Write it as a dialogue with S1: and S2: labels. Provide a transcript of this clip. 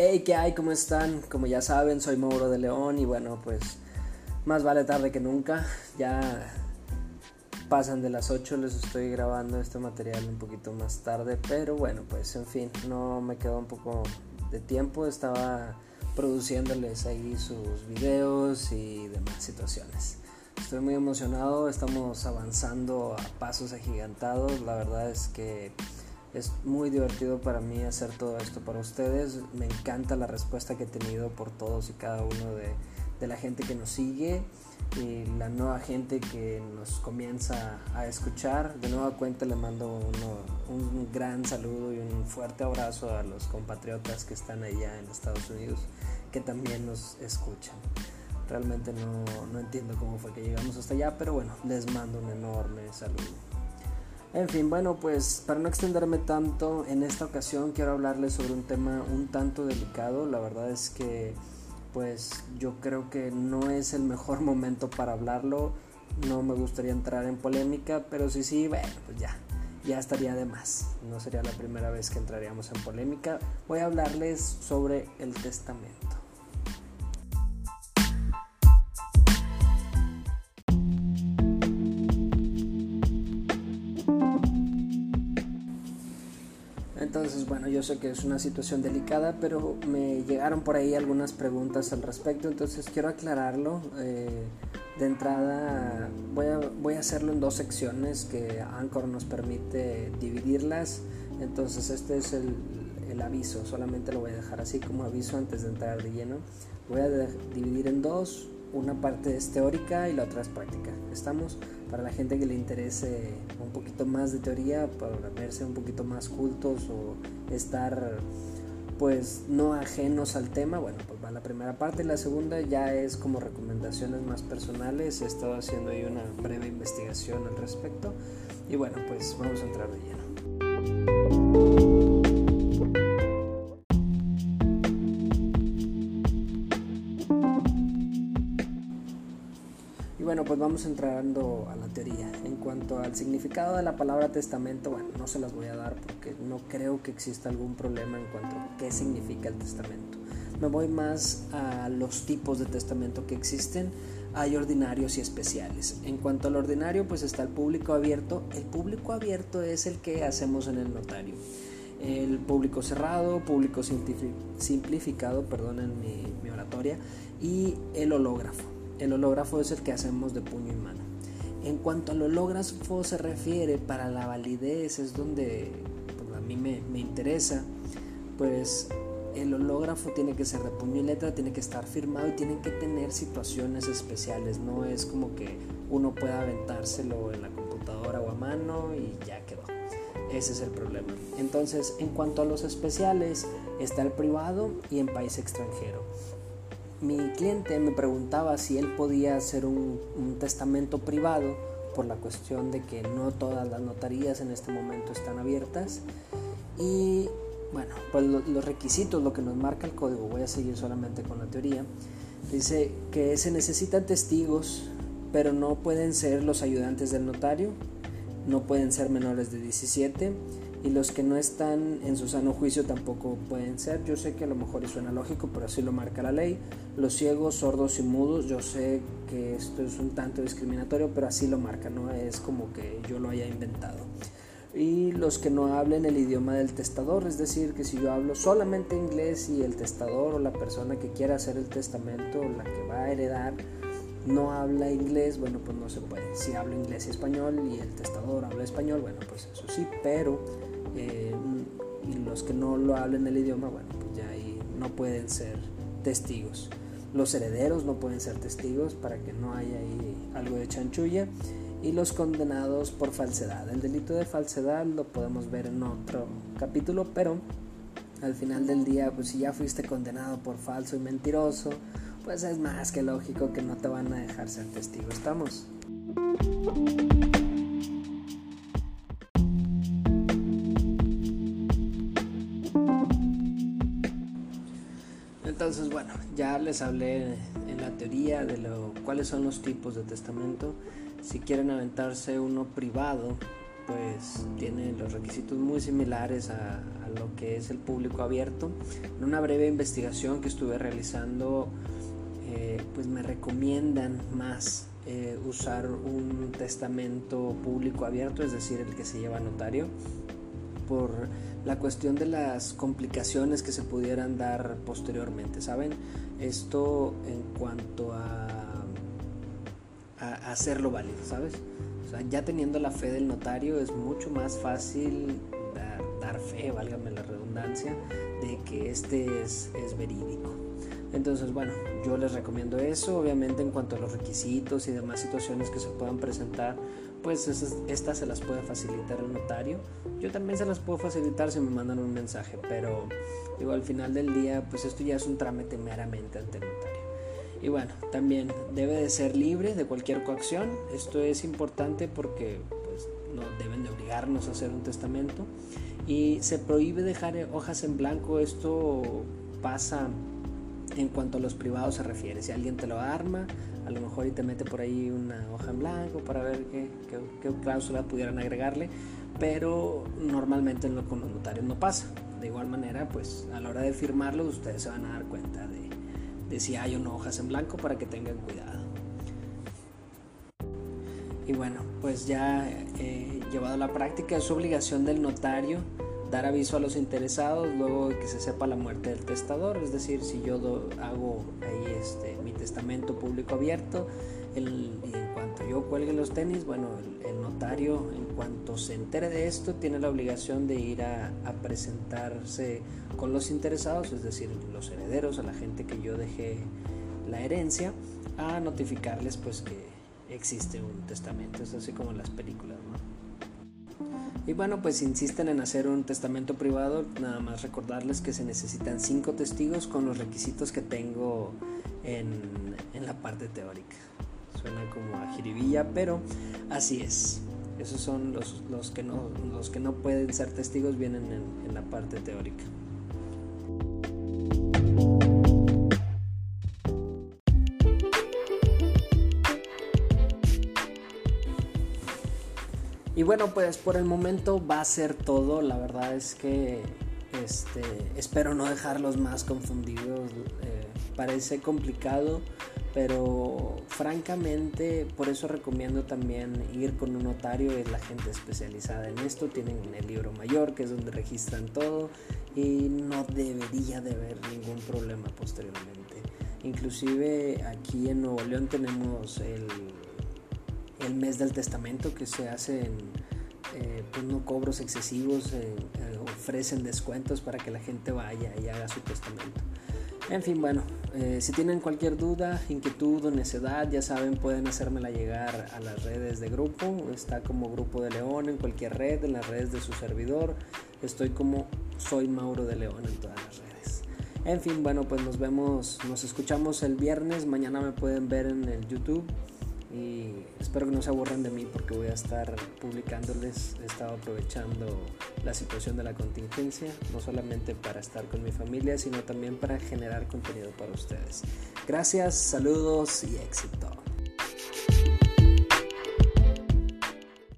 S1: Hey, ¿qué hay? ¿Cómo están? Como ya saben, soy Mauro de León y bueno, pues más vale tarde que nunca. Ya pasan de las 8, les estoy grabando este material un poquito más tarde, pero bueno, pues en fin, no me quedó un poco de tiempo, estaba produciéndoles ahí sus videos y demás situaciones. Estoy muy emocionado, estamos avanzando a pasos agigantados, la verdad es que es muy divertido para mí hacer todo esto para ustedes. Me encanta la respuesta que he tenido por todos y cada uno de, de la gente que nos sigue y la nueva gente que nos comienza a escuchar. De nueva cuenta le mando un gran saludo y un fuerte abrazo a los compatriotas que están allá en Estados Unidos que también nos escuchan. Realmente no, no entiendo cómo fue que llegamos hasta allá, pero bueno, les mando un enorme saludo. En fin, bueno, pues para no extenderme tanto, en esta ocasión quiero hablarles sobre un tema un tanto delicado. La verdad es que pues yo creo que no es el mejor momento para hablarlo. No me gustaría entrar en polémica, pero sí, sí, bueno, pues ya, ya estaría de más. No sería la primera vez que entraríamos en polémica. Voy a hablarles sobre el testamento. Yo sé que es una situación delicada, pero me llegaron por ahí algunas preguntas al respecto, entonces quiero aclararlo. Eh, de entrada, voy a, voy a hacerlo en dos secciones que Anchor nos permite dividirlas. Entonces, este es el, el aviso, solamente lo voy a dejar así como aviso antes de entrar de lleno. Voy a dividir en dos, una parte es teórica y la otra es práctica. ¿Estamos? Para la gente que le interese un poquito más de teoría, para verse un poquito más cultos o estar pues no ajenos al tema, bueno, pues va la primera parte. La segunda ya es como recomendaciones más personales. He estado haciendo ahí una breve investigación al respecto. Y bueno, pues vamos a entrar de lleno. Bueno, pues vamos entrando a la teoría. En cuanto al significado de la palabra testamento, bueno, no se las voy a dar porque no creo que exista algún problema en cuanto a qué significa el testamento. Me voy más a los tipos de testamento que existen. Hay ordinarios y especiales. En cuanto al ordinario, pues está el público abierto. El público abierto es el que hacemos en el notario. El público cerrado, público simplificado, perdonen mi, mi oratoria, y el hológrafo. El hológrafo es el que hacemos de puño y mano. En cuanto al hológrafo se refiere, para la validez es donde pues, a mí me, me interesa, pues el hológrafo tiene que ser de puño y letra, tiene que estar firmado y tiene que tener situaciones especiales. No es como que uno pueda aventárselo en la computadora o a mano y ya quedó. Ese es el problema. Entonces, en cuanto a los especiales, está el privado y en país extranjero mi cliente me preguntaba si él podía hacer un, testamento privado por la cuestión de que no todas las notarías en este momento están abiertas. Y bueno, pues los requisitos, lo que nos marca el código, voy a seguir solamente con la teoría, dice que se necesitan testigos, pero no pueden ser los ayudantes del notario, no pueden ser menores de 17 y los que no están en su sano juicio tampoco pueden ser. Yo sé que a lo mejor suena lógico, pero así lo marca la ley. Los ciegos, sordos y mudos, yo sé que esto es un tanto discriminatorio, pero así lo marca, no es como que yo lo haya inventado. Y los que no hablen el idioma del testador, es decir, que si yo hablo solamente inglés y el testador o la persona que quiera hacer el testamento, la que va a heredar, no habla inglés, bueno, pues no se puede. Si hablo inglés y español y el testador habla español, bueno, pues eso sí, pero eh, y los que no lo hablen el idioma, bueno, pues ya ahí no pueden ser testigos. Los herederos no pueden ser testigos para que no haya ahí algo de chanchulla. Y los condenados por falsedad. El delito de falsedad lo podemos ver en otro capítulo, pero al final del día, pues si ya fuiste condenado por falso y mentiroso, pues es más que lógico que no te van a dejar ser testigo. ¿Estamos? Ya les hablé en la teoría de lo, cuáles son los tipos de testamento. Si quieren aventarse uno privado, pues tiene los requisitos muy similares a, lo que es el público abierto. En una breve investigación que estuve realizando, eh, pues me recomiendan más eh, usar un testamento público abierto, es decir, el que se lleva a notario, por la cuestión de las complicaciones que se pudieran dar posteriormente, ¿saben? Esto en cuanto a, a hacerlo válido, ¿sabes? O sea, ya teniendo la fe del notario es mucho más fácil dar, dar fe, válgame la redundancia, de que este es, es verídico. Entonces, bueno, yo les recomiendo eso. Obviamente, en cuanto a los requisitos y demás situaciones que se puedan presentar, pues estas se las puede facilitar el notario. Yo también se las puedo facilitar si me mandan un mensaje, pero digo, al final del día, pues esto ya es un trámite meramente ante el notario. Y bueno, también debe de ser libre de cualquier coacción. Esto es importante porque pues, no deben de obligarnos a hacer un testamento. Y se prohíbe dejar hojas en blanco. Esto pasa en cuanto a los privados se refiere. Si alguien te lo arma, a lo mejor y te mete por ahí una hoja en blanco para ver qué, qué, cláusula pudieran agregarle, pero normalmente lo, con los notarios no pasa. De igual manera, pues a la hora de firmarlo ustedes se van a dar cuenta de, de si hay o no hojas en blanco para que tengan cuidado. Y bueno, pues ya eh, llevado a la práctica es obligación del notario dar aviso a los interesados luego de que se sepa la muerte del testador, es decir, si yo hago ahí este, mi testamento público abierto y en cuanto yo cuelgue los tenis, bueno, el, notario en cuanto se entere de esto tiene la obligación de ir a, presentarse con los interesados, es decir, los herederos, a la gente que yo dejé la herencia, a notificarles pues que existe un testamento, es así como las películas, ¿no? Y bueno, pues insisten en hacer un testamento privado, nada más recordarles que se necesitan cinco testigos con los requisitos que tengo en, en la parte teórica. Suena como a jiribilla, pero así es. Esos son los, los, que, no, los que no pueden ser testigos, vienen en, en la parte teórica. Y bueno, pues por el momento va a ser todo. La verdad es que este, espero no dejarlos más confundidos. Eh, parece complicado, pero francamente por eso recomiendo también ir con un notario. Es la gente especializada en esto. Tienen el libro mayor, que es donde registran todo. Y no debería de haber ningún problema posteriormente. Inclusive aquí en Nuevo León tenemos el el mes del testamento que se hacen eh, pues no cobros excesivos, eh, eh, ofrecen descuentos para que la gente vaya y haga su testamento. En fin, bueno, si tienen cualquier duda, inquietud o necedad, ya saben, pueden hacérmela llegar a las redes de grupo. Está como Grupo de León en cualquier red, en las redes de su servidor. Estoy como Soy Mauro de León en todas las redes. En fin, bueno, pues nos vemos, nos escuchamos el viernes. Mañana me pueden ver en el YouTube y espero que no se aburran de mí porque voy a estar publicándoles, he estado aprovechando la situación de la contingencia, no solamente para estar con mi familia, sino también para generar contenido para ustedes. Gracias, saludos y éxito.